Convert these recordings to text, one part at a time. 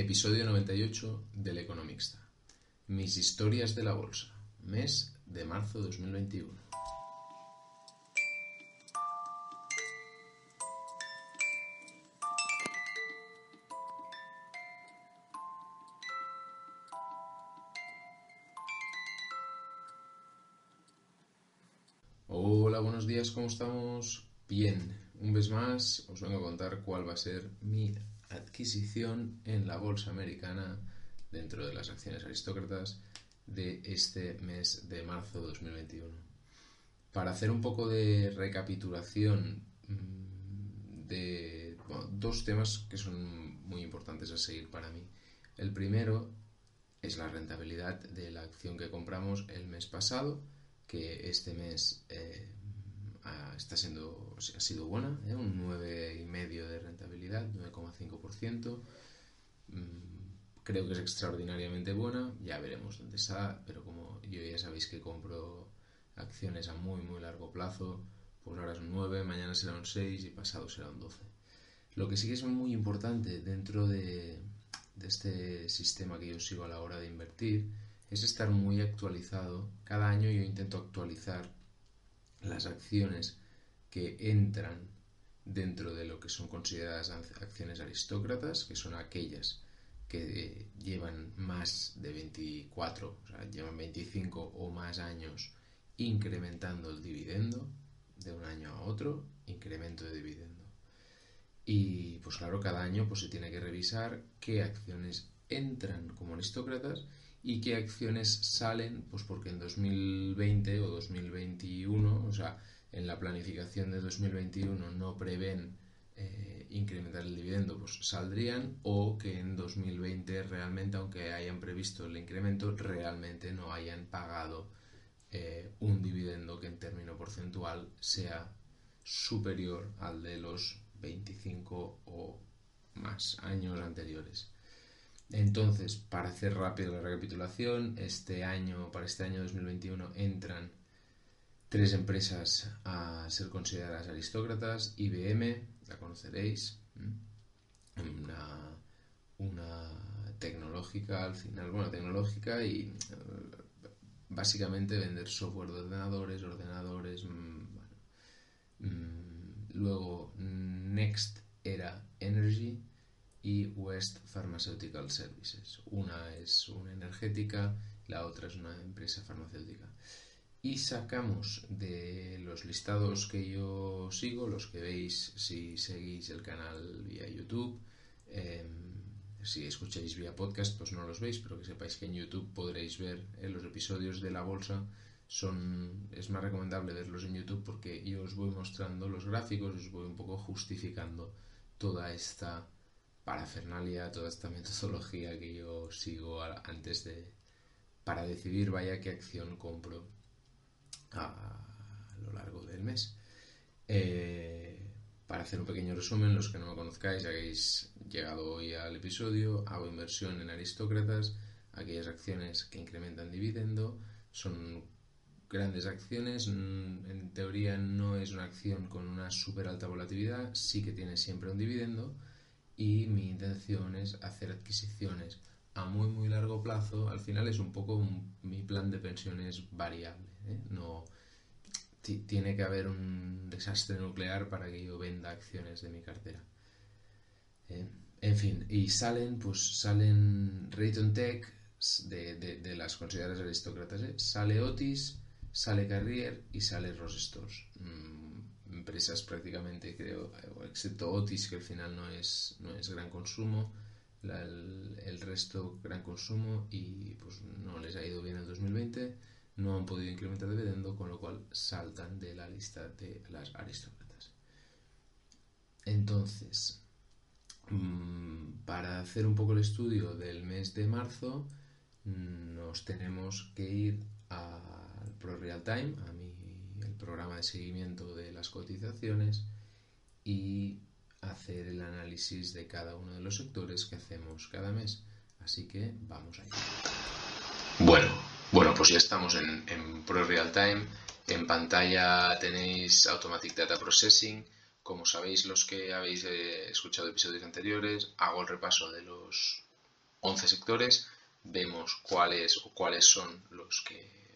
Episodio 98 del Economista. Mis historias de la bolsa. Mes de marzo de 2021. Hola, buenos días, ¿cómo estamos? Bien, un vez más os vengo a contar cuál va a ser mi adquisición en la bolsa americana dentro de las acciones aristócratas de este mes de marzo de 2021. Para hacer un poco de recapitulación mm, de dos temas que son muy importantes a seguir para mí. El primero es la rentabilidad de la acción que compramos el mes pasado, que este mes eh, está siendo, ha sido buena, ¿eh? un 9,5% de rentabilidad, 9,5%. Mm, creo que es extraordinariamente buena, ya veremos dónde está, pero como yo ya sabéis que compro acciones a muy, muy largo plazo, pues ahora es un 9, mañana será un 6 y pasado será un 12. Lo que sí que es muy importante dentro de, de este sistema que yo sigo a la hora de invertir es estar muy actualizado. Cada año yo intento actualizar las acciones que entran dentro de lo que son consideradas acciones aristócratas, que son aquellas que llevan más de 24, o sea, llevan 25 o más años incrementando el dividendo de un año a otro, incremento de dividendo. Y pues claro, cada año pues se tiene que revisar qué acciones entran como aristócratas y qué acciones salen, pues porque en 2020 o 2021, o sea, en la planificación de 2021 no prevén eh, incrementar el dividendo, pues saldrían o que en 2020 realmente, aunque hayan previsto el incremento, realmente no hayan pagado eh, un dividendo que en término porcentual sea superior al de los 25 o más años anteriores. Entonces, para hacer rápido la recapitulación, este año, para este año 2021 entran tres empresas a ser consideradas aristócratas. IBM, la conoceréis, una, una tecnológica al final, bueno, tecnológica y eh, básicamente vender software de ordenadores, ordenadores, mm, mm, luego Next era Energy y West Pharmaceutical Services. Una es una energética, la otra es una empresa farmacéutica. Y sacamos de los listados que yo sigo, los que veis si seguís el canal vía YouTube, em, si escucháis vía podcast, pues no los veis, pero que sepáis que en YouTube podréis ver eh, los episodios de la bolsa. Son, es más recomendable verlos en YouTube porque yo os voy mostrando los gráficos, os voy un poco justificando toda esta parafernalia, toda esta metodología que yo sigo antes de para decidir vaya qué acción compro a, lo largo del mes. Eh, para hacer un pequeño resumen, los que no me conozcáis, habéis llegado hoy al episodio, hago inversión en aristócratas, aquellas acciones que incrementan dividendo, son grandes acciones, en teoría no es una acción con una súper alta volatilidad, sí que tiene siempre un dividendo, y mi intención es hacer adquisiciones a muy muy largo plazo. Al final es un poco mi plan de pensiones variable. ¿eh? No tiene que haber un desastre nuclear para que yo venda acciones de mi cartera. ¿eh? En fin, y salen, pues salen Rayton Tech de, de, las consideradas aristócratas. ¿eh? Sale Otis, sale Carrier y sale Ross Stores. Mm, empresas prácticamente, creo, excepto Otis, que al final no es, no es gran consumo, el, resto gran consumo y pues no les ha ido bien en 2020, no han podido incrementar dividendo, con lo cual saltan de la lista de las aristócratas. Entonces, mm, para hacer un poco el estudio del mes de marzo, nos tenemos que ir al Pro Real Time, a programa de seguimiento de las cotizaciones y hacer el análisis de cada uno de los sectores que hacemos cada mes. Así que vamos allá. Bueno, bueno, pues ya estamos en, en Pro Real Time. En pantalla tenéis Automatic Data Processing. Como sabéis los que habéis eh, escuchado episodios anteriores, hago el repaso de los 11 sectores, vemos cuáles o cuáles son los que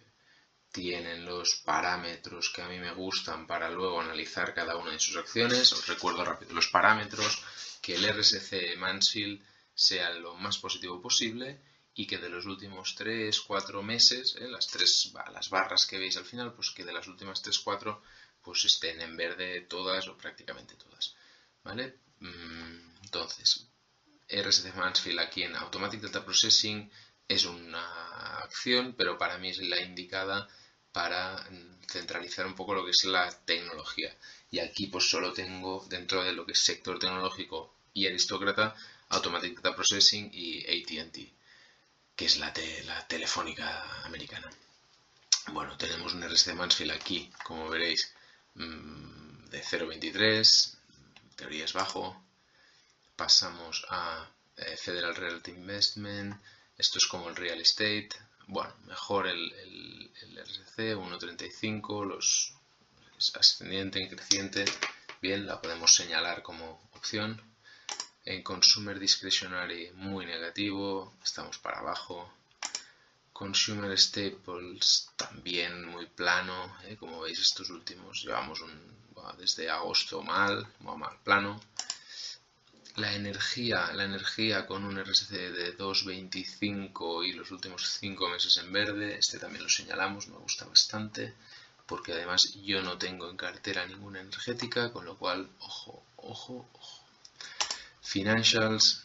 tienen los parámetros que a mí me gustan para luego analizar cada una de sus acciones. Os recuerdo rápido los parámetros, que el RSC Mansfield sea lo más positivo posible y que de los últimos 3, 4 meses, eh, las, tres, las barras que veis al final, pues que de las últimas 3, 4 pues estén en verde todas o prácticamente todas. ¿Vale? Mm, entonces, RSC Mansfield aquí en Automatic Data Processing es una acción, pero para mí es la indicada para centralizar un poco lo que es la tecnología. Y aquí pues solo tengo dentro de lo que es sector tecnológico y aristócrata Automatic Data Processing y ATT, que es la, la telefónica americana. Bueno, tenemos un RSC Mansfield aquí, como veréis, mm, de 0.23, teoría es bajo. Pasamos a eh, Federal Realty Investment, esto es como el Real Estate, bueno, mejor el, el, RSC 1.35, los ascendiente, creciente, bien, la podemos señalar como opción. En Consumer Discretionary muy negativo, estamos para abajo. Consumer Staples también muy plano, ¿eh? como veis estos últimos llevamos un, desde agosto mal, mal plano. La energía, la energía con un RSC de 2.25 y los últimos 5 meses en verde, este también lo señalamos, me gusta bastante, porque además yo no tengo en cartera ninguna energética, con lo cual, ojo, ojo, ojo. Financials,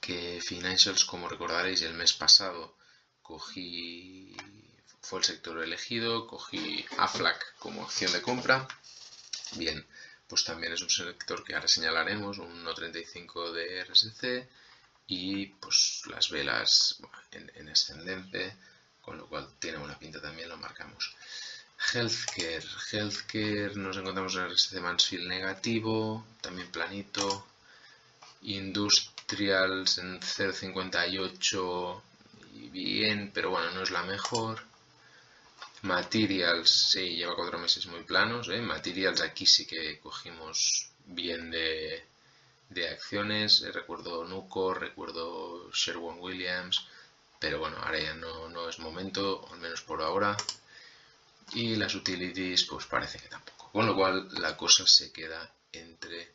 que Financials, como recordaréis, el mes pasado cogí, fue el sector elegido, cogí AFLAC como opción de compra. Bien, pues también es un sector que ahora señalaremos, un 1.35 de RSC y pues las velas en, en, ascendente, con lo cual tiene una pinta también, lo marcamos. Healthcare, Healthcare nos encontramos en RSC Mansfield negativo, también planito. Industrials en 0.58 y bien, pero bueno, no es la mejor. Materials, sí, lleva cuatro meses muy planos. ¿eh? Materials aquí sí que cogimos bien de, de acciones. Recuerdo Nuco, recuerdo Sherwin Williams, pero bueno, ahora ya no, no, es momento, al menos por ahora. Y las utilities, pues parece que tampoco. Con lo cual la cosa se queda entre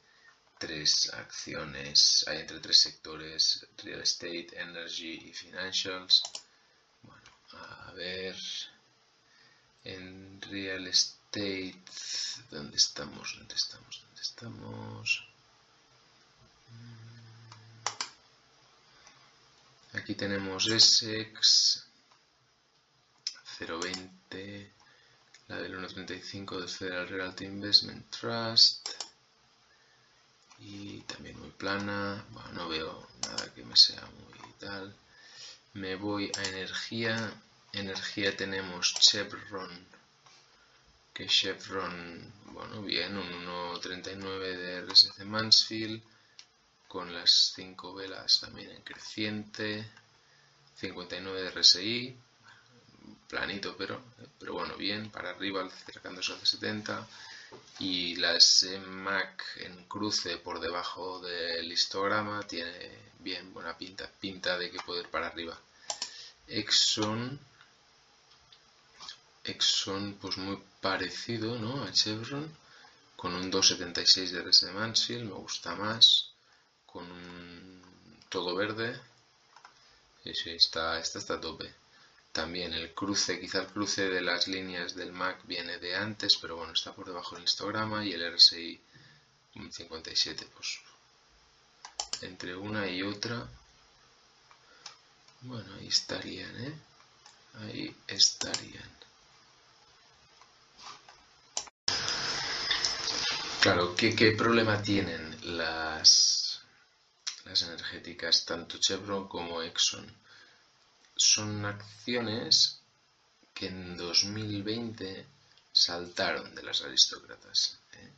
tres acciones, hay entre tres sectores, real estate, energy y financials. Bueno, a ver en real estate ¿dónde estamos? ¿dónde estamos? ¿dónde estamos? aquí tenemos Essex 0.20 la del 1.35 de Federal Realty Investment Trust y también muy plana bueno, no veo nada que me sea muy tal me voy a energía energía tenemos Chevron, que Chevron, bueno, bien, un 1.39 de RSC Mansfield, con las 5 velas también en creciente, 59 de RSI, planito pero, pero bueno, bien, para arriba acercándose a 70 y la SMAC en cruce por debajo del histograma tiene bien buena pinta, pinta de que puede ir para arriba. Exxon Exxon pues muy parecido ¿no? a Chevron con un 2.76 de RS de Mansfield, me gusta más con un todo verde y sí, está, esta está a tope también el cruce, quizá el cruce de las líneas del MAC viene de antes pero bueno, está por debajo del histograma y el RSI 57 pues entre una y otra bueno, ahí estarían, ¿eh? Ahí estarían. Claro, ¿qué, problema tienen las, las energéticas, tanto Chevron como Exxon? Son acciones que en 2020 saltaron de las aristócratas, ¿eh?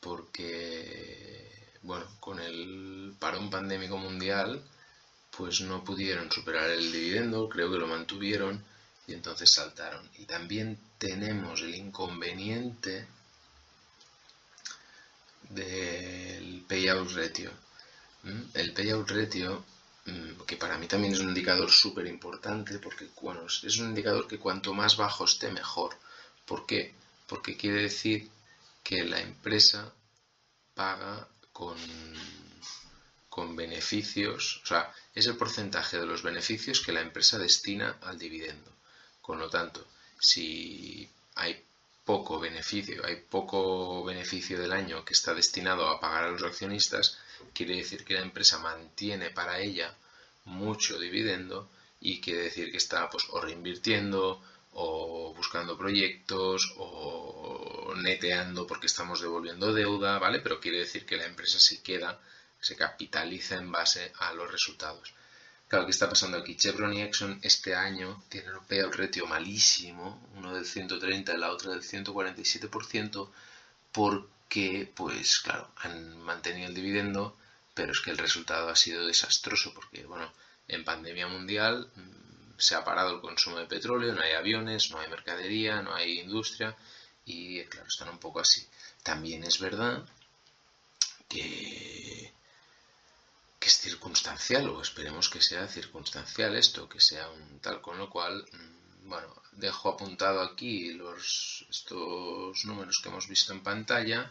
porque, bueno, con el parón pandémico mundial, pues no pudieron superar el dividendo, creo que lo mantuvieron y entonces saltaron. Y también tenemos el inconveniente del payout ratio. El payout ratio mm, que para mí también es un indicador súper importante, porque bueno, es un indicador que cuanto más bajo esté mejor. ¿Por qué? Porque quiere decir que la empresa paga con, con beneficios, o sea, es el porcentaje de los beneficios que la empresa destina al dividendo. Con lo tanto, si hay poco beneficio, hay poco beneficio del año que está destinado a pagar a los accionistas, quiere decir que la empresa mantiene para ella mucho dividendo y quiere decir que está pues o reinvirtiendo o buscando proyectos o neteando porque estamos devolviendo deuda, ¿vale? Pero quiere decir que la empresa se queda, se capitaliza en base a los resultados. Claro, ¿qué está pasando aquí? Chevron y Exxon este año tienen un payout ratio malísimo, uno del 130 y la otra del 147%, porque, pues claro, han mantenido el dividendo, pero es que el resultado ha sido desastroso, porque, bueno, en pandemia mundial mm, se ha parado el consumo de petróleo, no hay aviones, no hay mercadería, no hay industria, y claro, están un poco así. También es verdad que es circunstancial o esperemos que sea circunstancial esto, que sea un tal, con lo cual, mm, bueno, dejo apuntado aquí los, estos números que hemos visto en pantalla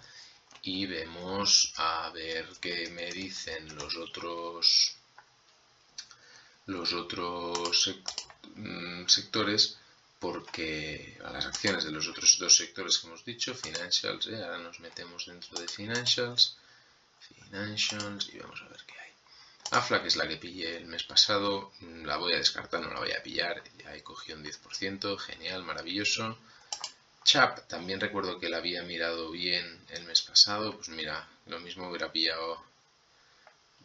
y vemos a ver qué me dicen los otros los otros mm, sectores porque a las acciones de los otros dos sectores que hemos dicho, financials, ¿eh? ahora nos metemos dentro de financials, financials y vamos a ver qué hay. AFLA, que es la que pillé el mes pasado, mm, la voy a descartar, no la voy a pillar, ya he cogido un 10%, genial, maravilloso. CHAP, también recuerdo que la había mirado bien el mes pasado, pues mira, lo mismo hubiera pillado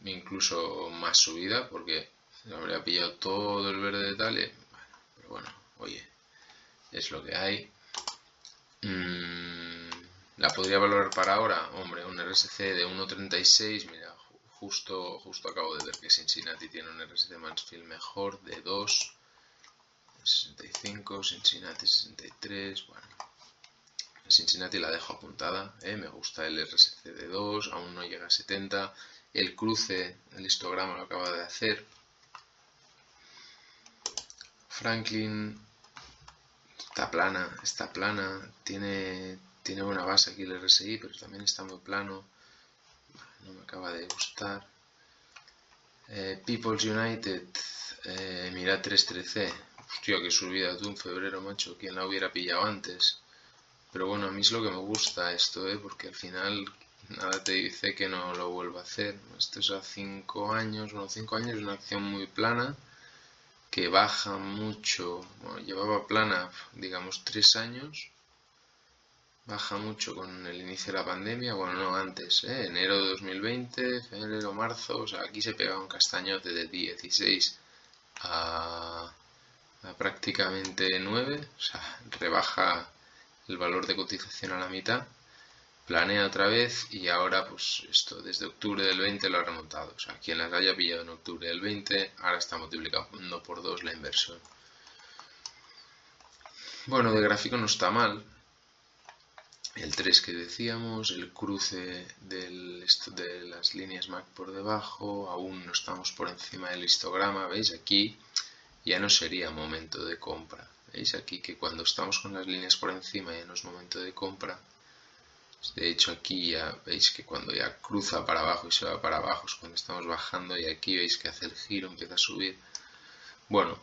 incluso más subida, porque habría pillado todo el verde de bueno, pero bueno, oye, es lo que hay. Mm, ¿La podría valorar para ahora? Hombre, un RSC de 1.36, mira, Justo, justo acabo de ver que Cincinnati tiene un RSC Mansfield mejor de 2, 65, Cincinnati 63, bueno. Cincinnati la dejo apuntada, ¿eh? me gusta el RSC de 2, aún no llega a 70. El cruce, el histograma lo acaba de hacer. Franklin está plana, está plana, tiene, tiene buena base aquí el RSI, pero también está muy plano me acaba de gustar. Eh, People's United, eh, mira 313. Hostia, que subida tú en febrero, macho. ¿Quién la hubiera pillado antes? Pero bueno, a mí es lo que me gusta esto, ¿eh? Porque al final nada te dice que no lo vuelva a hacer. Esto es a 5 años, bueno, 5 años es una acción muy plana que baja mucho. Bueno, llevaba plana, digamos, 3 años baja mucho con el inicio de la pandemia, bueno, no antes, ¿eh? enero de 2020, febrero, marzo, o sea, aquí se pega un castañote de 16 a, a prácticamente 9, o sea, rebaja el valor de cotización a la mitad, planea otra vez y ahora pues esto desde octubre del 20 lo ha remontado, o sea, quien las haya pillado en octubre del 20 ahora está multiplicando por 2 la inversión. Bueno, de gráfico no está mal, el 3 que decíamos, el cruce de las líneas MAC por debajo, aún no estamos por encima del histograma, ¿veis? Aquí ya no sería momento de compra. ¿Veis aquí que cuando estamos con las líneas por encima ya no es momento de compra? De hecho aquí ya veis que cuando ya cruza para abajo y se va para abajo es cuando estamos bajando y aquí veis que hace el giro, empieza a subir. Bueno,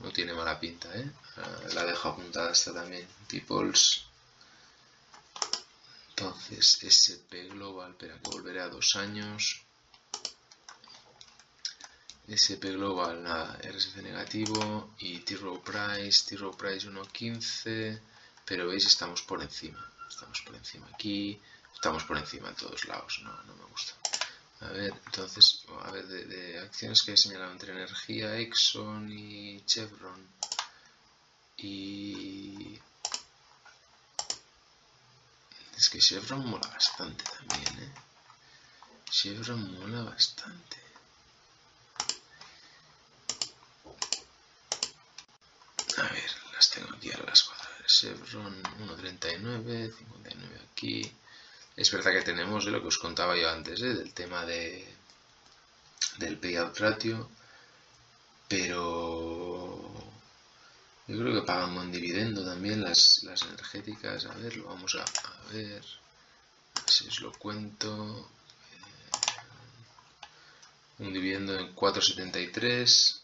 no tiene mala pinta, ¿eh? Ah, la dejo apuntada esta también. Tiples entonces, SP Global, espera que volveré a dos años. SP Global, nada, RSC negativo y T-Row Price, T-Row Price 1.15, pero veis, estamos por encima. Estamos por encima aquí, estamos por encima en todos lados, no, no me gusta. A ver, entonces, a ver, de, de acciones que he señalado entre energía, Exxon y Chevron y es que Chevron mola bastante también, ¿eh? Chevron mola bastante. A ver, las tengo aquí a las cuatro. Chevron 1.39, 59 aquí. Es verdad que tenemos de lo que os contaba yo antes, ¿eh? del tema de del payout ratio. pero yo creo que pagan buen dividendo también las, las energéticas. A ver, lo vamos a, a ver. Si os lo cuento. Eh, un dividendo en 4,73.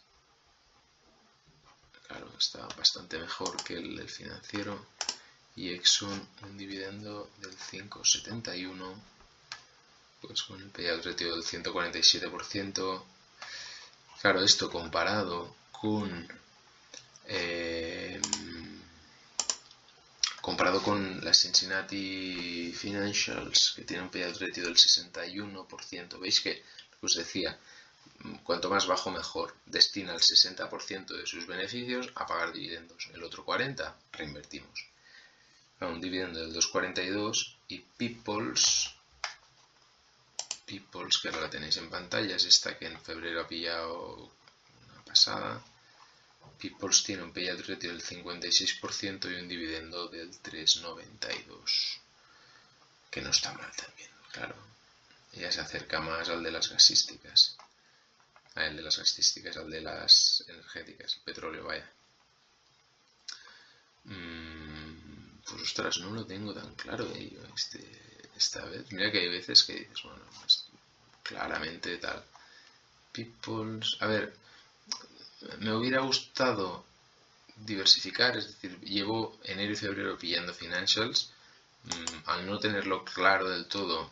Claro, está bastante mejor que el del financiero. Y Exxon un dividendo del 5,71. Pues con el payout ratio del 147%. Claro, esto comparado con eh, comparado con las Cincinnati Financials, que tienen un payout ratio del 61%, veis que, os decía, cuanto más bajo mejor, destina el 60% de sus beneficios a pagar dividendos, el otro 40% reinvertimos. un dividendo del 2,42 y People's, People's, que ahora la tenéis en pantalla, es esta que en febrero ha pillado una pasada, Peoples tiene un payout ratio del 56% y un dividendo del 3,92. Que no está mal también, claro. Ya se acerca más al de las gasísticas. Al de las gasísticas, al de las energéticas, el petróleo, vaya. Mm, pues ostras, no lo tengo tan claro eh, este, esta vez. Mira que hay veces que dices, bueno, pues, claramente tal. Peoples. A ver, me hubiera gustado diversificar, es decir, llevo enero y febrero pillando financials. Mm, al no tenerlo claro del todo,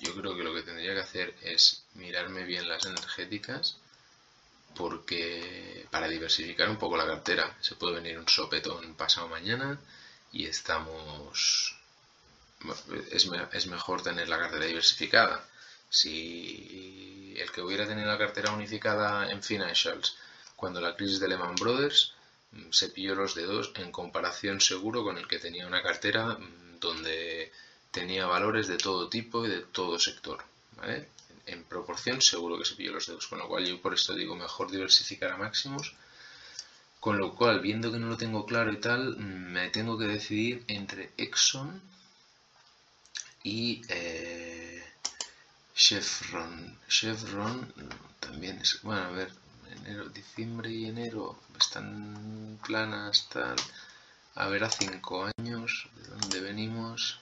yo creo que lo que tendría que hacer es mirarme bien las energéticas porque para diversificar un poco la cartera se puede venir un sopetón pasado mañana y estamos es, es mejor tener la cartera diversificada si el que hubiera tenido la cartera unificada en financials cuando la crisis de Lehman Brothers mm, se pilló los dedos en comparación seguro con el que tenía una cartera mm, donde tenía valores de todo tipo y de todo sector. En proporción seguro que se pilló los dedos, con lo cual yo por esto digo mejor diversificar a máximos. Con lo cual, viendo que no lo tengo claro y tal, mm, me tengo que decidir entre Exxon y eh, Chevron. Chevron también es, bueno, a ver, enero, diciembre y enero están planas, tal. A ver, a cinco años, de dónde venimos.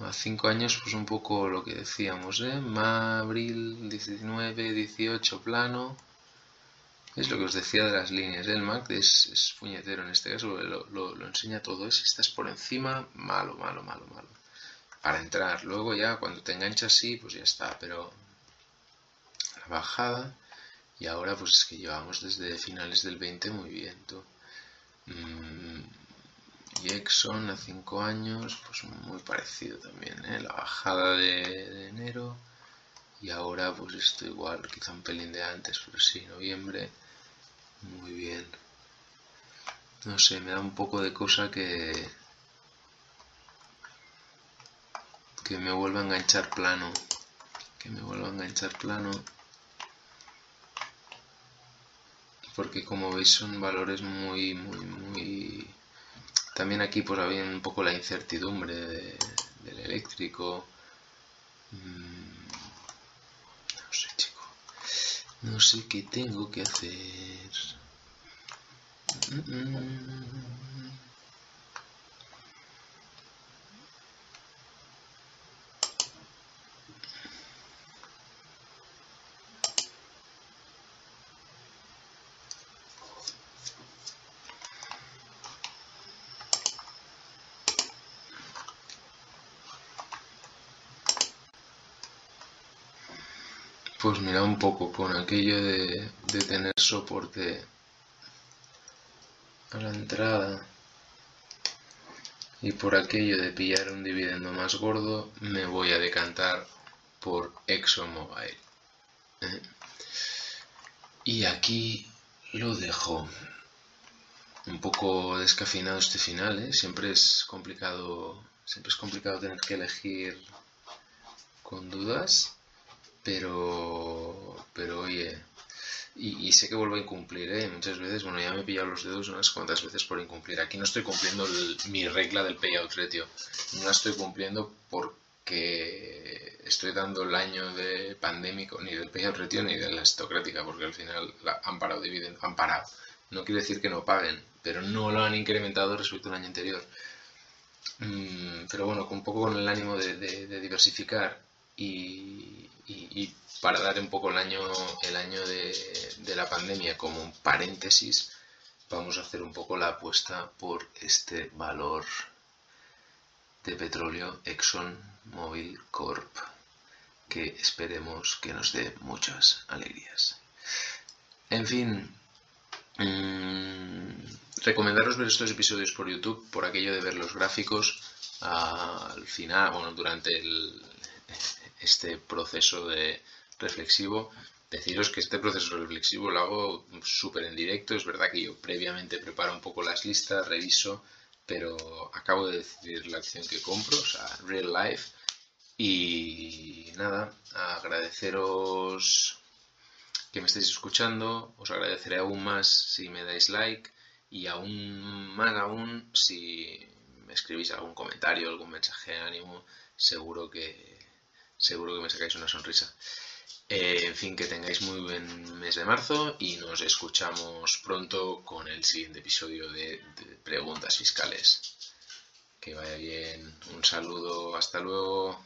A cinco años, pues un poco lo que decíamos, ¿eh? abril, 19, 18 plano. Es lo que os decía de las líneas. El Mac es, puñetero en este caso, lo, enseña todo. Si estás por encima, malo, malo, malo, malo. Para entrar. Luego ya, cuando te enganchas así, pues ya está. Pero la bajada y ahora pues es que llevamos desde finales del 20 muy bien. Mm, Exxon a 5 años, pues muy parecido también, ¿eh? la bajada de, enero y ahora pues esto igual, quizá un pelín de antes, pero sí, noviembre, muy bien. No sé, me da un poco de cosa que que me vuelva a enganchar plano, que me vuelva a enganchar plano. Porque como veis son valores muy, muy, muy... También aquí pues había un poco la incertidumbre del eléctrico. Mm, no sé, chico. No sé qué tengo que hacer. Poco con aquello de, tener soporte a la entrada y por aquello de pillar un dividendo más gordo me voy a decantar por ExxonMobil. ¿eh? Y aquí lo dejo. Un poco descafinado este final, ¿eh? siempre es complicado, siempre es complicado tener que elegir con dudas pero, pero oye, y, sé que vuelvo a incumplir, ¿eh? Muchas veces, bueno, ya me he pillado los dedos unas cuantas veces por incumplir. Aquí no estoy cumpliendo mi regla del payout ratio. No la estoy cumpliendo por, que estoy dando el año de pandémico ni del payout retiro ni de la estocrática, porque al final han parado dividendos, han parado. No quiere decir que no paguen, pero no lo han incrementado respecto al año anterior. Mm, pero bueno, un poco con el ánimo de, diversificar y, para dar un poco el año, el año de, la pandemia como un paréntesis, vamos a hacer un poco la apuesta por este valor de petróleo Exxon Mobil Corp, que esperemos que nos dé muchas alegrías. En fin, mmm, recomendaros ver estos episodios por YouTube por aquello de ver los gráficos al final, bueno, durante este proceso de reflexivo. Deciros que este proceso reflexivo lo hago súper en directo. Es verdad que yo previamente preparo un poco las listas, reviso, pero acabo de decidir la acción que compro, o sea, real life. Y nada, agradeceros que me estéis escuchando, os agradeceré aún más si me dais like y aún más aún si me escribís algún comentario, algún mensaje de ánimo, seguro que seguro que me sacáis una sonrisa. Eh, en fin, que tengáis muy buen mes de marzo y nos escuchamos pronto con el siguiente episodio de, de preguntas fiscales. Que vaya bien, un saludo, hasta luego.